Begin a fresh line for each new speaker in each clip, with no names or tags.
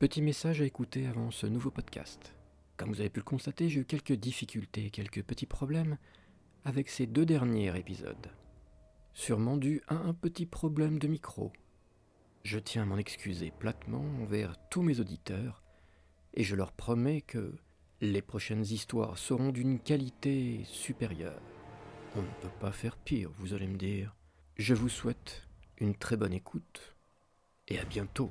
Petit message à écouter avant ce nouveau podcast. Comme vous avez pu le constater, j'ai eu quelques difficultés, quelques petits problèmes avec ces deux derniers épisodes. Sûrement dû à un petit problème de micro. Je tiens à m'en excuser platement envers tous mes auditeurs et je leur promets que les prochaines histoires seront d'une qualité supérieure. On ne peut pas faire pire, vous allez me dire. Je vous souhaite une très bonne écoute et à bientôt.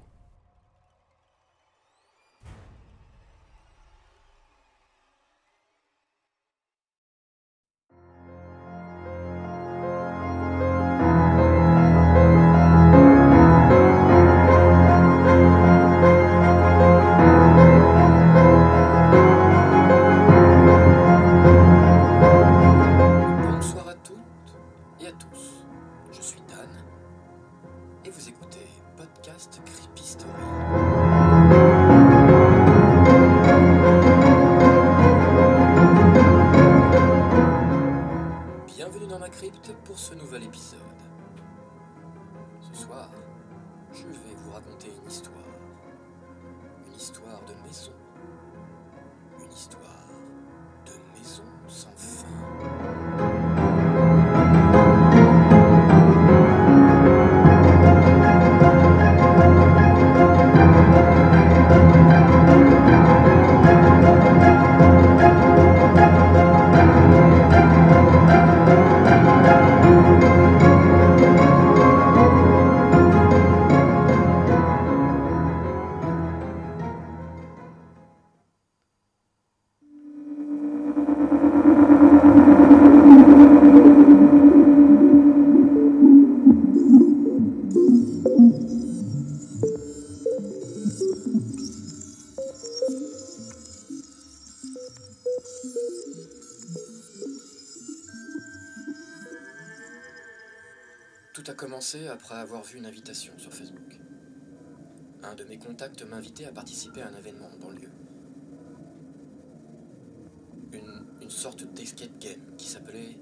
Qui s'appelait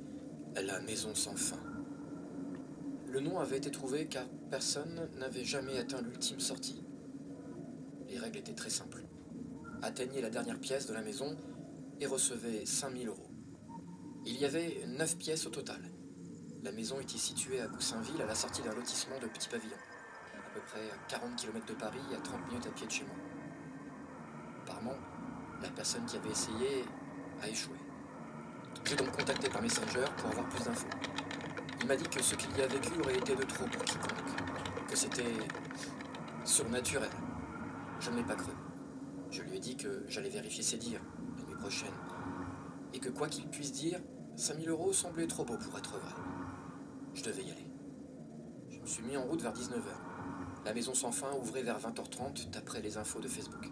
La Maison sans fin. Le nom avait été trouvé car personne n'avait jamais atteint l'ultime sortie. Les règles étaient très simples. Atteignez la dernière pièce de la maison et recevez 5000 euros. Il y avait 9 pièces au total. La maison était située à Goussainville, à la sortie d'un lotissement de petits pavillons, à peu près à 40 km de Paris et à 30 minutes à pied de chez moi. Apparemment, la personne qui avait essayé a échoué. J'ai donc contacté par Messenger pour avoir plus d'infos. Il m'a dit que ce qu'il y a vécu aurait été de trop pour quiconque, que c'était surnaturel. Je ne l'ai pas cru. Je lui ai dit que j'allais vérifier ses dires la nuit prochaine, et que quoi qu'il puisse dire, 5000 euros semblait trop beau pour être vrai. Je devais y aller. Je me suis mis en route vers 19h. La maison sans fin ouvrait vers 20h30 d'après les infos de Facebook.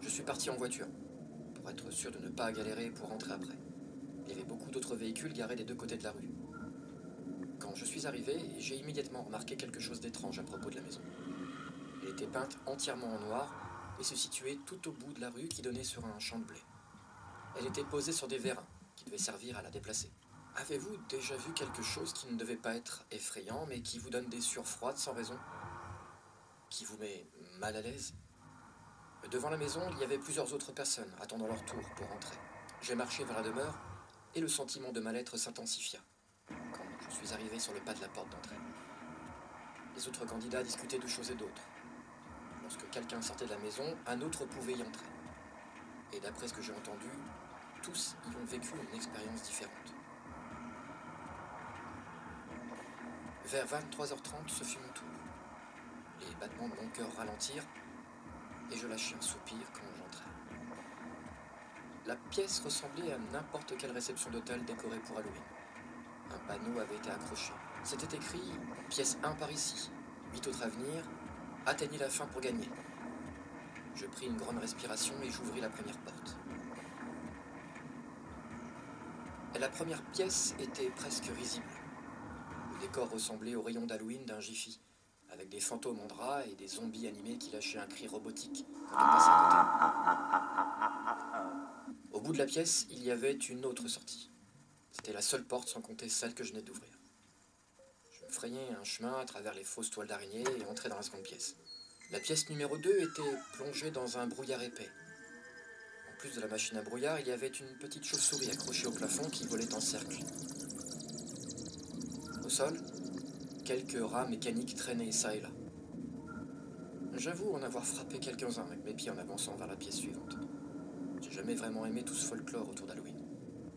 Je suis parti en voiture pour être sûr de ne pas galérer pour rentrer après. Il y avait beaucoup d'autres véhicules garés des deux côtés de la rue. Quand je suis arrivé, j'ai immédiatement remarqué quelque chose d'étrange à propos de la maison. Elle était peinte entièrement en noir et se situait tout au bout de la rue qui donnait sur un champ de blé. Elle était posée sur des vérins qui devaient servir à la déplacer. Avez-vous déjà vu quelque chose qui ne devait pas être effrayant, mais qui vous donne des sueurs froides sans raison? Qui vous met mal à l'aise? Devant la maison, il y avait plusieurs autres personnes attendant leur tour pour entrer. J'ai marché vers la demeure et le sentiment de mal-être s'intensifia quand je suis arrivé sur le pas de la porte d'entrée. Les autres candidats discutaient de choses et d'autres. Lorsque quelqu'un sortait de la maison, un autre pouvait y entrer. Et d'après ce que j'ai entendu, tous y ont vécu une expérience différente. Vers 23h30, ce fut mon tour. Les battements de mon cœur ralentirent et je lâchai un soupir quand. La pièce ressemblait à n'importe quelle réception d'hôtel décorée pour Halloween. Un panneau avait été accroché. C'était écrit Pièce 1 par ici, 8 autres à venir, atteignez la fin pour gagner. Je pris une grande respiration et j'ouvris la première porte. La première pièce était presque risible. Le décor ressemblait au rayon d'Halloween d'un Jiffy, avec des fantômes en drap et des zombies animés qui lâchaient un cri robotique quand on passait à côté. Bout de la pièce, il y avait une autre sortie. C'était la seule porte sans compter celle que je venais d'ouvrir. Je me frayais un chemin à travers les fausses toiles d'araignée et entrais dans la seconde pièce. La pièce numéro 2 était plongée dans un brouillard épais. En plus de la machine à brouillard, il y avait une petite chauve-souris accrochée au plafond qui volait en cercle. Au sol, quelques rats mécaniques traînaient ça et là. J'avoue en avoir frappé quelques-uns avec mes pieds en avançant vers la pièce suivante. Jamais vraiment aimé tout ce folklore autour d'Halloween.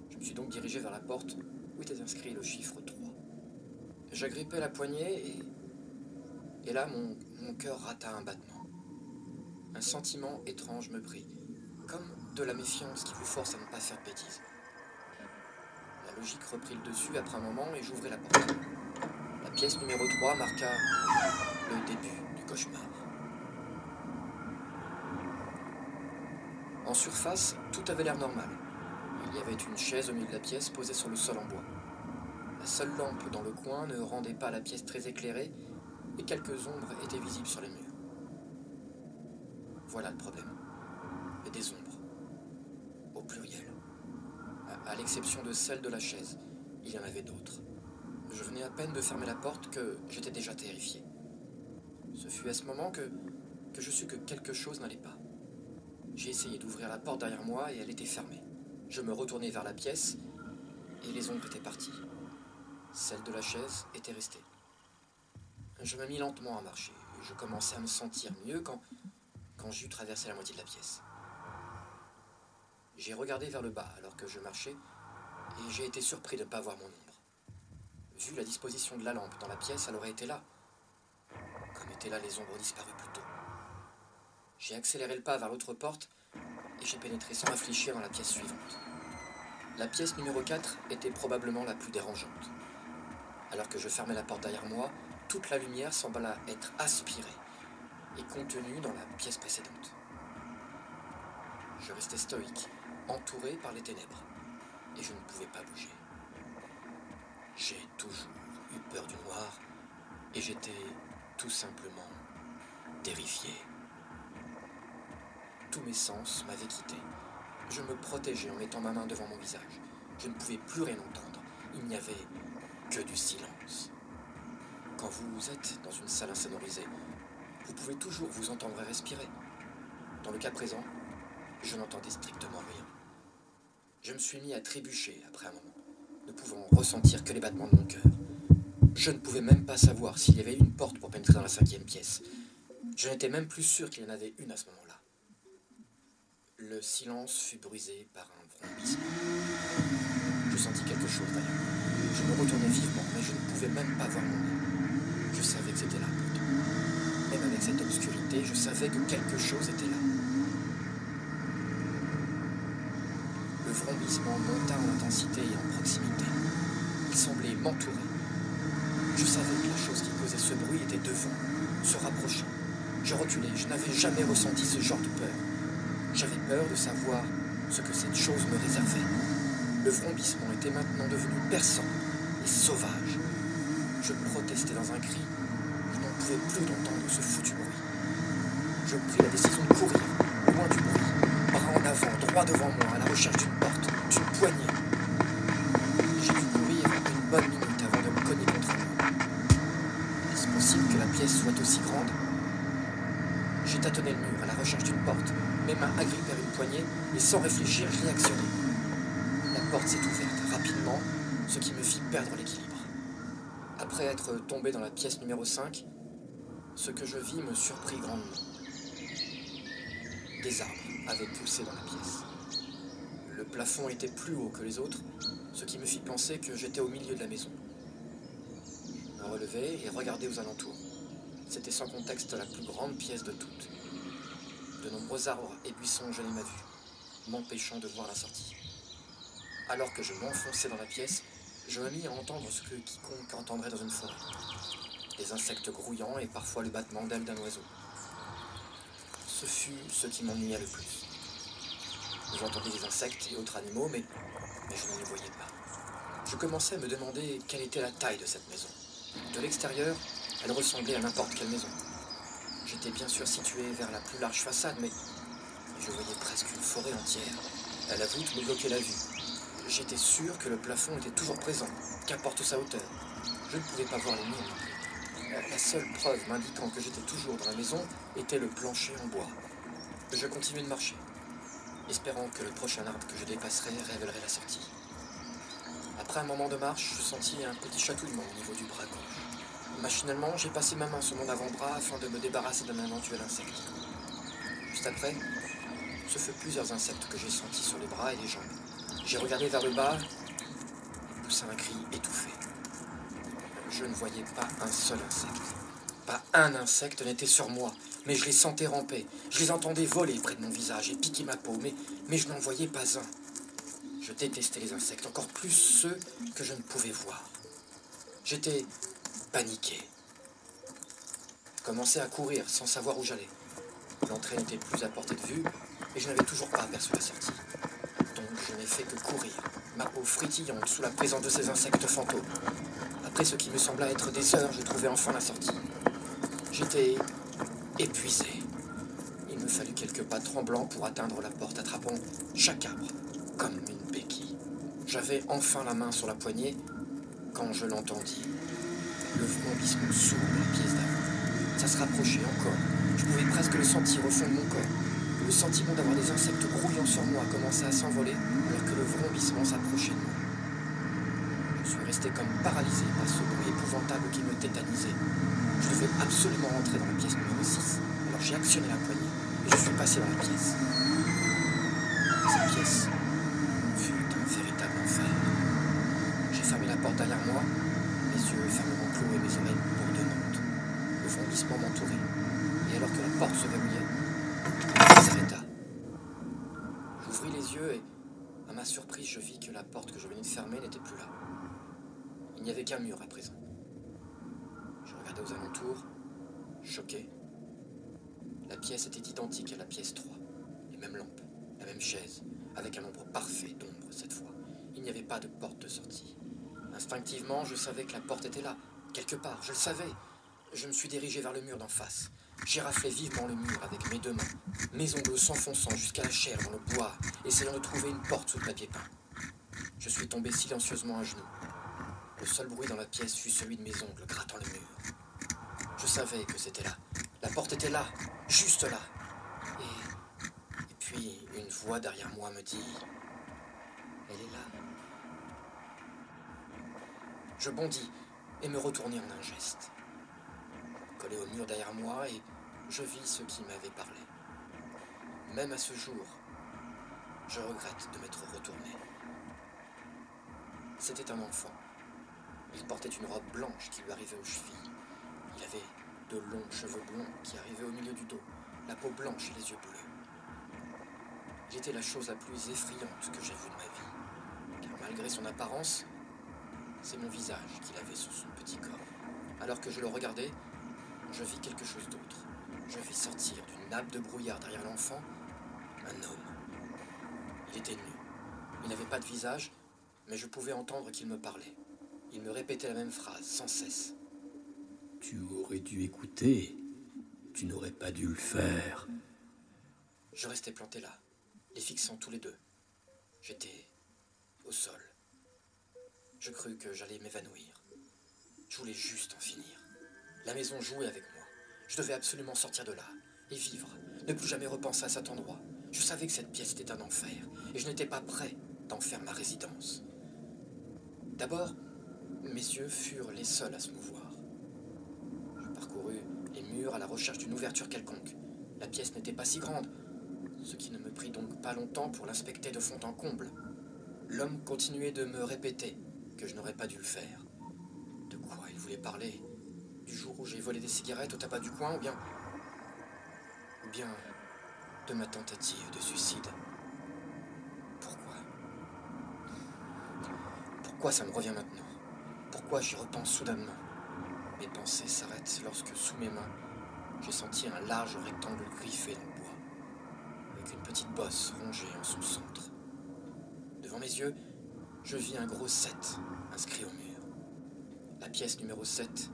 Je me suis donc dirigé vers la porte où était inscrit le chiffre 3. J'agrippais la poignée et. Et là, mon, mon cœur rata un battement. Un sentiment étrange me prit, comme de la méfiance qui vous force à ne pas faire de bêtises. La logique reprit le dessus après un moment et j'ouvrais la porte. La pièce numéro 3 marqua le début du cauchemar. En surface, tout avait l'air normal. Il y avait une chaise au milieu de la pièce posée sur le sol en bois. La seule lampe dans le coin ne rendait pas la pièce très éclairée et quelques ombres étaient visibles sur les murs. Voilà le problème. Et des ombres. Au pluriel. À, l'exception de celle de la chaise, il y en avait d'autres. Je venais à peine de fermer la porte que j'étais déjà terrifié. Ce fut à ce moment que je sus que quelque chose n'allait pas. J'ai essayé d'ouvrir la porte derrière moi et elle était fermée. Je me retournai vers la pièce et les ombres étaient parties. Celle de la chaise était restée. Je me mis lentement à marcher. Je commençais à me sentir mieux quand, quand j'eus traversé la moitié de la pièce. J'ai regardé vers le bas alors que je marchais et j'ai été surpris de ne pas voir mon ombre. Vu la disposition de la lampe dans la pièce, elle aurait été là. Comme étaient là les ombres disparues plus tôt. J'ai accéléré le pas vers l'autre porte et j'ai pénétré sans réfléchir dans la pièce suivante. La pièce numéro 4 était probablement la plus dérangeante. Alors que je fermais la porte derrière moi, toute la lumière sembla être aspirée et contenue dans la pièce précédente. Je restais stoïque, entouré par les ténèbres, et je ne pouvais pas bouger. J'ai toujours eu peur du noir, et j'étais tout simplement terrifié. Tous mes sens m'avaient quitté. Je me protégeais en mettant ma main devant mon visage. Je ne pouvais plus rien entendre. Il n'y avait que du silence. Quand vous êtes dans une salle insonorisée, vous pouvez toujours vous entendre respirer. Dans le cas présent, je n'entendais strictement rien. Je me suis mis à trébucher après un moment, ne pouvant ressentir que les battements de mon cœur. Je ne pouvais même pas savoir s'il y avait une porte pour pénétrer dans la cinquième pièce. Je n'étais même plus sûr qu'il y en avait une à ce moment-là. Le silence fut brisé par un vrombissement. Je sentis quelque chose d'ailleurs. Je me retournai vivement, mais je ne pouvais même pas voir mon nez. Je savais que c'était là pourtant. Même avec cette obscurité, je savais que quelque chose était là. Le vrombissement monta en intensité et en proximité. Il semblait m'entourer. Je savais que la chose qui causait ce bruit était devant, se rapprochant. Je reculais, je n'avais jamais ressenti ce genre de peur. J'avais peur de savoir ce que cette chose me réservait. Le vrombissement était maintenant devenu perçant et sauvage. Je protestais dans un cri. Je n'en pouvais plus d'entendre ce foutu bruit. Je pris la décision de courir, loin du bruit, bras en avant, droit devant moi, à la recherche d'une porte, d'une poignée. J'ai dû courir une bonne minute avant de me cogner contre mur. Est-ce possible que la pièce soit aussi grande? J'ai tâtonné le mur à la recherche d'une porte, mes mains agrippèrent une poignée et sans réfléchir, j'y actionnai. La porte s'est ouverte rapidement, ce qui me fit perdre l'équilibre. Après être tombé dans la pièce numéro 5, ce que je vis me surprit grandement. Des arbres avaient poussé dans la pièce. Le plafond était plus haut que les autres, ce qui me fit penser que j'étais au milieu de la maison. Je me relevai et regardai aux alentours. C'était sans contexte la plus grande pièce de toutes. De nombreux arbres et buissons gênaient ma vue, m'empêchant de voir la sortie. Alors que je m'enfonçais dans la pièce, je me mis à entendre ce que quiconque entendrait dans une forêt. Des insectes grouillants et parfois le battement d'ailes d'un oiseau. Ce fut ce qui m'ennuya le plus. J'entendais des insectes et autres animaux, mais, mais je ne les voyais pas. Je commençais à me demander quelle était la taille de cette maison. De l'extérieur, elle ressemblait à n'importe quelle maison. J'étais bien sûr situé vers la plus large façade, mais je voyais presque une forêt entière. La voûte me bloquait la vue. J'étais sûr que le plafond était toujours présent, qu'importe sa hauteur. Je ne pouvais pas voir les murs. La seule preuve m'indiquant que j'étais toujours dans la maison était le plancher en bois. Je continuais de marcher, espérant que le prochain arbre que je dépasserais révélerait la sortie. Après un moment de marche, je sentis un petit chatouillement au niveau du bras. Machinalement, j'ai passé ma main sur mon avant-bras afin de me débarrasser d'un éventuel insecte. Juste après, ce fut plusieurs insectes que j'ai sentis sur les bras et les jambes. J'ai regardé vers le bas poussa un cri étouffé. Je ne voyais pas un seul insecte. Pas un insecte n'était sur moi, mais je les sentais ramper. Je les entendais voler près de mon visage et piquer ma peau, mais, mais je n'en voyais pas un. Je détestais les insectes, encore plus ceux que je ne pouvais voir. J'étais paniqué. Commençais à courir sans savoir où j'allais. L'entrée n'était plus à portée de vue et je n'avais toujours pas aperçu la sortie. Donc je n'ai fait que courir, ma peau frétillante sous la présence de ces insectes fantômes. Après ce qui me sembla être des heures, je trouvais enfin la sortie. J'étais épuisé. Il me fallut quelques pas tremblants pour atteindre la porte, attrapant chaque arbre comme une béquille. J'avais enfin la main sur la poignée quand je l'entendis. Le vrombissement sourd la pièce d'avant. Ça se rapprochait encore. Je pouvais presque le sentir au fond de mon corps. Le sentiment d'avoir des insectes grouillant sur moi commençait à s'envoler alors que le vrombissement s'approchait de moi. Je suis resté comme paralysé par ce bruit épouvantable qui me tétanisait. Je devais absolument rentrer dans la pièce numéro 6. Alors j'ai actionné la poignée et je suis passé dans la pièce. Cette pièce fut un véritable enfer. J'ai fermé la porte derrière moi, mes yeux fermement clos et mes oreilles bourdonnantes. Le vrombissement m'entourait. Et alors que la porte se verrouillait, elle s'arrêta. J'ouvris et, à ma surprise, je vis que la porte que je venais de fermer n'était plus là. Il n'y avait qu'un mur à présent. Je regardais aux alentours, choqué. La pièce était identique à la pièce 3. Les mêmes lampes, la même chaise, avec un nombre parfait d'ombres cette fois. Il n'y avait pas de porte de sortie. Instinctivement, je savais que la porte était là, quelque part, je le savais. Je me suis dirigé vers le mur d'en face. J'ai raflé vivement le mur avec mes deux mains, mes ongles s'enfonçant jusqu'à la chair dans le bois, essayant de trouver une porte sous le papier peint. Je suis tombé silencieusement à genoux. Le seul bruit dans la pièce fut celui de mes ongles grattant le mur. Je savais que c'était là. La porte était là, juste là. Et, et puis une voix derrière moi me dit Elle est là. Je bondis et me retournai en un geste. Collé au mur derrière moi et je vis ce qui m'avait parlé. Même à ce jour, je regrette de m'être retourné. C'était un enfant. Il portait une robe blanche qui lui arrivait aux chevilles. Il avait de longs cheveux blonds qui arrivaient au milieu du dos, la peau blanche et les yeux bleus. Il était la chose la plus effrayante que j'ai vue de ma vie, car malgré son apparence, c'est mon visage qu'il avait sur son petit corps. Alors que je le regardais, je vis quelque chose d'autre. Je vis sortir d'une nappe de brouillard derrière l'enfant un homme. Il était nu. Il n'avait pas de visage, mais je pouvais entendre qu'il me parlait. Il me répétait la même phrase sans cesse.
Tu aurais dû écouter. Tu n'aurais pas dû le faire.
Je restais planté là, les fixant tous les deux. J'étais au sol. Je crus que j'allais m'évanouir. Je voulais juste en finir. La maison jouait avec moi. Je devais absolument sortir de là et vivre, ne plus jamais repenser à cet endroit. Je savais que cette pièce était un enfer et je n'étais pas prêt d'en faire ma résidence. D'abord, mes yeux furent les seuls à se mouvoir. Je parcourus les murs à la recherche d'une ouverture quelconque. La pièce n'était pas si grande, ce qui ne me prit donc pas longtemps pour l'inspecter de fond en comble. L'homme continuait de me répéter que je n'aurais pas dû le faire. De quoi il voulait parler? Du jour où j'ai volé des cigarettes au tabac du coin ou bien. ou bien. de ma tentative de suicide Pourquoi? Pourquoi ça me revient maintenant? Pourquoi j'y repense soudainement? Mes pensées s'arrêtent lorsque sous mes mains, j'ai senti un large rectangle griffé dans le bois, avec une petite bosse rongée en son centre. Devant mes yeux, je vis un gros 7 inscrit au mur. La pièce numéro 7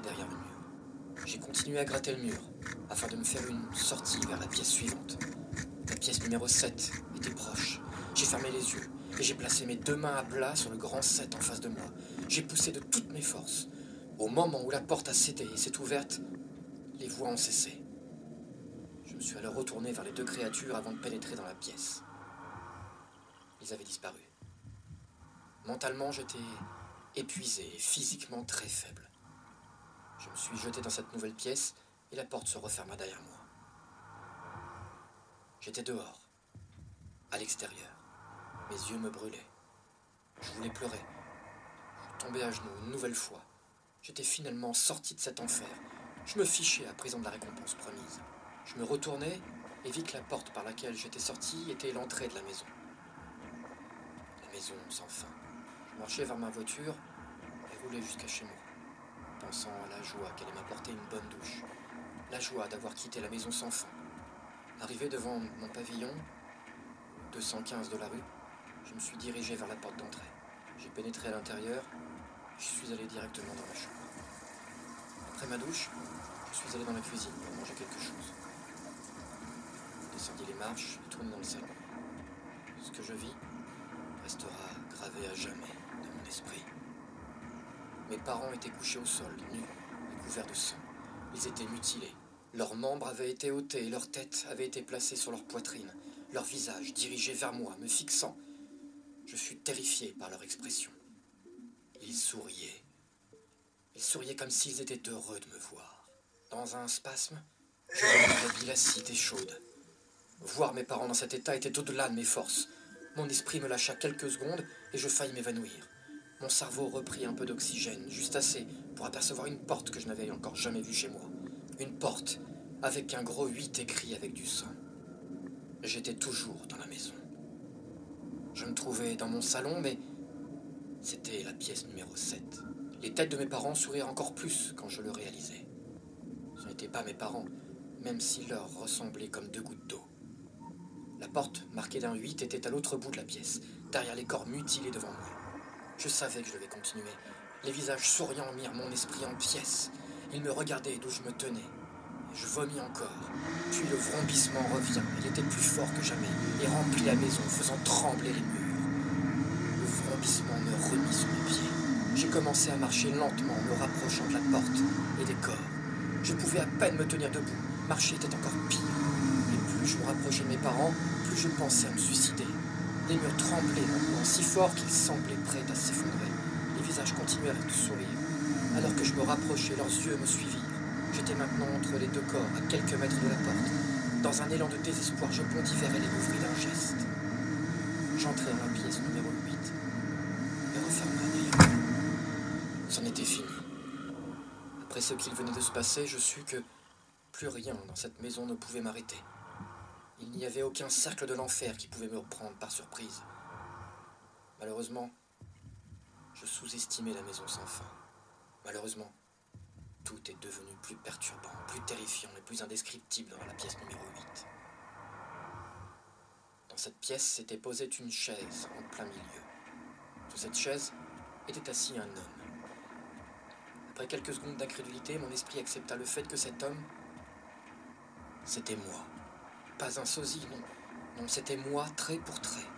derrière le mur. J'ai continué à gratter le mur afin de me faire une sortie vers la pièce suivante. La pièce numéro 7 était proche. J'ai fermé les yeux et j'ai placé mes deux mains à plat sur le grand 7 en face de moi. J'ai poussé de toutes mes forces. Au moment où la porte a cédé et s'est ouverte, les voix ont cessé. Je me suis alors retourné vers les deux créatures avant de pénétrer dans la pièce. Ils avaient disparu. Mentalement, j'étais épuisé et physiquement très faible. Je me suis jeté dans cette nouvelle pièce et la porte se referma derrière moi. J'étais dehors, à l'extérieur. Mes yeux me brûlaient. Je voulais pleurer. Je tombais à genoux une nouvelle fois. J'étais finalement sorti de cet enfer. Je me fichais à présent de la récompense promise. Je me retournai et vis que la porte par laquelle j'étais sorti était l'entrée de la maison. La maison sans fin. Je marchais vers ma voiture et roulais jusqu'à chez moi, pensant à la joie qu'elle allait m'apporter une bonne douche. La joie d'avoir quitté la maison sans fin. Arrivé devant mon pavillon, 215 de la rue, je me suis dirigé vers la porte d'entrée. J'ai pénétré à l'intérieur, je suis allé directement dans ma chambre. Après ma douche, je suis allé dans la cuisine pour manger quelque chose. Descendis les marches et tourné dans le salon. Ce que je vis restera gravé à jamais dans mon esprit. Mes parents étaient couchés au sol, nus et couverts de sang. Ils étaient mutilés. Leurs membres avaient été ôtés leurs têtes avaient été placées sur leur poitrine, leur visage dirigé vers moi, me fixant. Je fus terrifié par leur expression. Ils souriaient. Ils souriaient comme s'ils étaient heureux de me voir. Dans un spasme, je devenais glacide et chaude. Voir mes parents dans cet état était au-delà de mes forces. Mon esprit me lâcha quelques secondes et je faillis m'évanouir. Mon cerveau reprit un peu d'oxygène, juste assez pour apercevoir une porte que je n'avais encore jamais vue chez moi. Une porte avec un gros 8 écrit avec du sang. J'étais toujours dans la maison. Je me trouvais dans mon salon, mais c'était la pièce numéro 7. Les têtes de mes parents sourirent encore plus quand je le réalisais. Ce n'étaient pas mes parents, même s'ils leur ressemblaient comme deux gouttes d'eau. La porte, marquée d'un 8, était à l'autre bout de la pièce, derrière les corps mutilés devant moi. Je savais que je devais continuer. Les visages souriants mirent mon esprit en pièces. Ils me regardaient d'où je me tenais. Je vomis encore. Puis le vrombissement revient. Il était plus fort que jamais et remplit la maison, faisant trembler les murs. Le vrombissement me remit sur mes pieds. J'ai commencé à marcher lentement, me rapprochant de la porte et des corps. Je pouvais à peine me tenir debout. Marcher était encore pire. Et plus je me rapprochais de mes parents, plus je pensais à me suicider. Les murs tremblaient maintenant si fort qu'ils semblaient prêts à s'effondrer. Les visages continuèrent de sourire. Alors que je me rapprochais, leurs yeux me suivirent. J'étais maintenant entre les deux corps, à quelques mètres de la porte. Dans un élan de désespoir, je bondis vers elle et l'ouvris d'un geste. J'entrai dans la pièce numéro 8 et referma derrière moi. C'en était fini. Après ce qu'il venait de se passer, je sus que plus rien dans cette maison ne pouvait m'arrêter. Il n'y avait aucun cercle de l'enfer qui pouvait me reprendre par surprise. Malheureusement, je sous-estimais la maison sans fin. Malheureusement, tout est devenu plus perturbant, plus terrifiant et plus indescriptible dans la pièce numéro 8. Dans cette pièce s'était posée une chaise en plein milieu. Sur cette chaise était assis un homme. Après quelques secondes d'incrédulité, mon esprit accepta le fait que cet homme, c'était moi. Pas un sosie, non. Non, c'était moi, trait pour trait.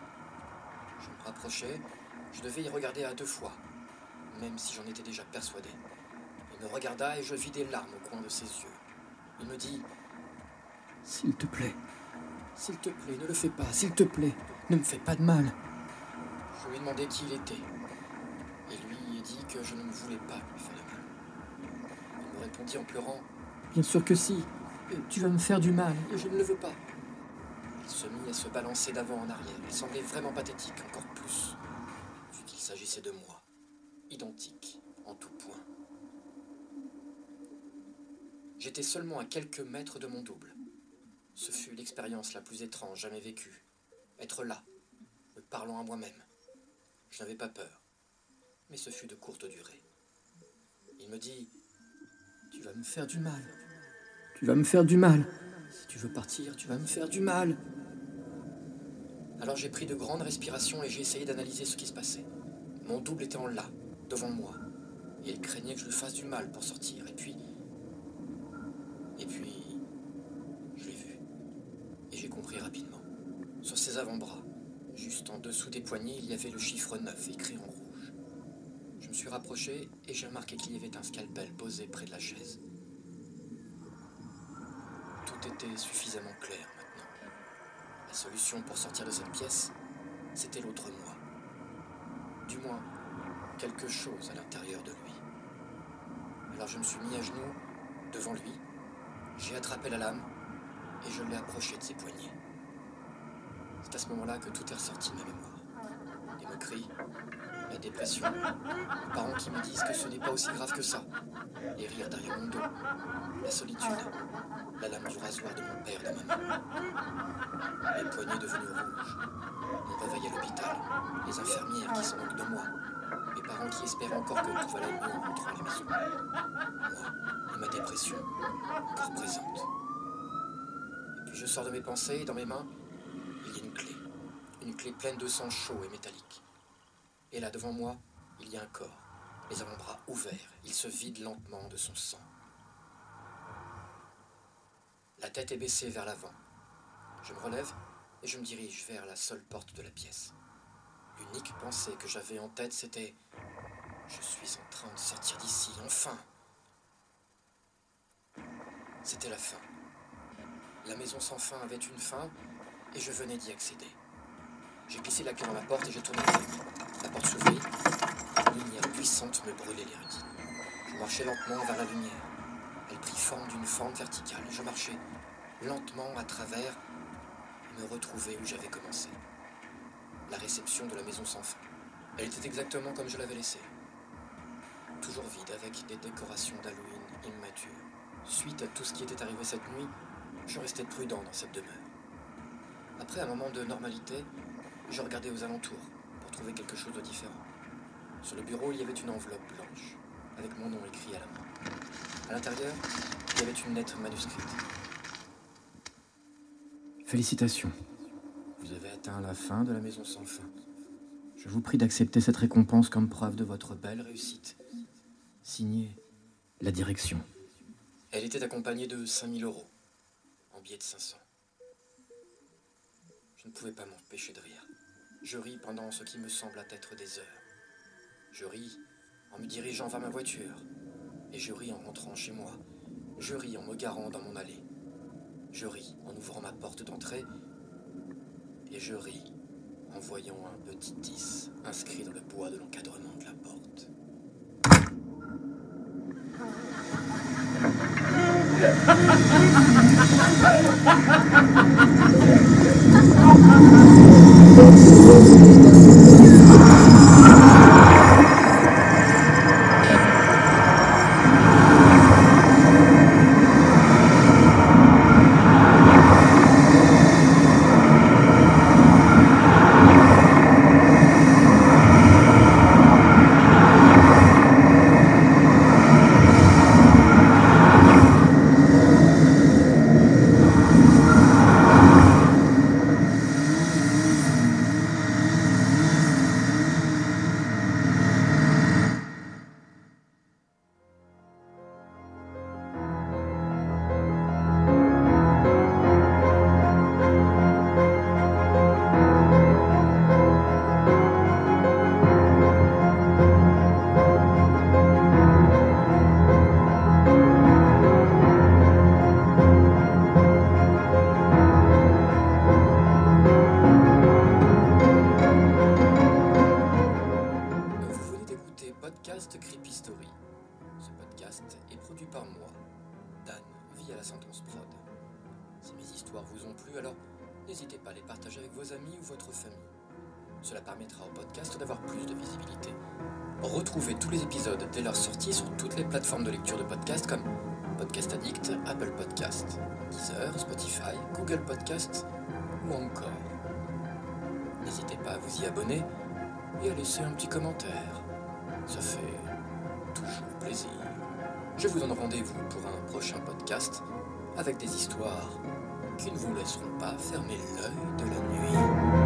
Je me rapprochais, je devais y regarder à deux fois, même si j'en étais déjà persuadé. Il me regarda et je vis des larmes au coin de ses yeux. Il me dit
S'il te plaît,
S'il te plaît, ne le fais pas, s'il te plaît, ne me fais pas de mal. Je lui ai demandé qui il était. Et lui dit que je ne voulais pas lui faire de mal. Il me répondit en pleurant
bien sûr que si. Tu vas me faire du mal.
Et je ne le veux pas. Se mit à se balancer d'avant en arrière. Il semblait vraiment pathétique, encore plus, vu qu'il s'agissait de moi, identique en tout point. J'étais seulement à quelques mètres de mon double. Ce fut l'expérience la plus étrange jamais vécue. Être là, me parlant à moi-même. Je n'avais pas peur, mais ce fut de courte durée. Il me dit Tu vas me faire du mal.
Tu vas me faire du mal.
Si tu veux partir, tu vas me faire du mal. Alors j'ai pris de grandes respirations et j'ai essayé d'analyser ce qui se passait. Mon double était en là, devant moi. Et il craignait que je lui fasse du mal pour sortir. Et puis. Et puis. Je l'ai vu. Et j'ai compris rapidement. Sur ses avant-bras, juste en dessous des poignets, il y avait le chiffre 9 écrit en rouge. Je me suis rapproché et j'ai remarqué qu'il y avait un scalpel posé près de la chaise. Tout était suffisamment clair. La solution pour sortir de cette pièce, c'était l'autre moi. Du moins, quelque chose à l'intérieur de lui. Alors je me suis mis à genoux devant lui, j'ai attrapé la lame et je l'ai approché de ses poignets. C'est à ce moment-là que tout est ressorti de ma mémoire. Les moqueries, la dépression, les parents qui me disent que ce n'est pas aussi grave que ça, les rires derrière mon dos, la solitude, la lame du rasoir de mon père et de ma maman, les poignets devenus rouges, mon réveil à l'hôpital, les infirmières qui se moquent de moi, mes parents qui espèrent encore que tout va aller mieux en rentrant à la maison, moi et ma dépression, encore présente. Et puis je sors de mes pensées et dans mes mains, il y a une clé, une clé pleine de sang chaud et métallique. Et là, devant moi, il y a un corps, les avant-bras ouverts. Il se vide lentement de son sang. La tête est baissée vers l'avant. Je me relève et je me dirige vers la seule porte de la pièce. L'unique pensée que j'avais en tête, c'était Je suis en train de sortir d'ici, enfin C'était la fin. La maison sans fin avait une fin et je venais d'y accéder. J'ai glissé la clé dans la porte et j'ai tourné La s'ouvrit. Une lumière puissante me brûlait les reins. Je marchais lentement vers la lumière. Elle prit forme d'une fente verticale. Je marchais lentement à travers et me retrouvais où j'avais commencé. La réception de la maison sans fin. Elle était exactement comme je l'avais laissée. Toujours vide avec des décorations d'Halloween immatures. Suite à tout ce qui était arrivé cette nuit, je restais prudent dans cette demeure. Après un moment de normalité, je regardais aux alentours trouver quelque chose de différent. Sur le bureau, il y avait une enveloppe blanche, avec mon nom écrit à la main. À l'intérieur, il y avait une lettre manuscrite.
Félicitations. Vous avez atteint la fin de la maison sans fin. Je vous prie d'accepter cette récompense comme preuve de votre belle réussite. Signé la direction.
Elle était accompagnée de 5000 euros, en billets de 500. Je ne pouvais pas m'empêcher de rire. Je ris pendant ce qui me semble être des heures. Je ris en me dirigeant vers ma voiture. Et je ris en rentrant chez moi. Je ris en me garant dans mon allée. Je ris en ouvrant ma porte d'entrée. Et je ris en voyant un petit 10 inscrit dans le bois de l'encadrement de la porte. avec des histoires qui ne vous laisseront pas fermer l'œil de la nuit.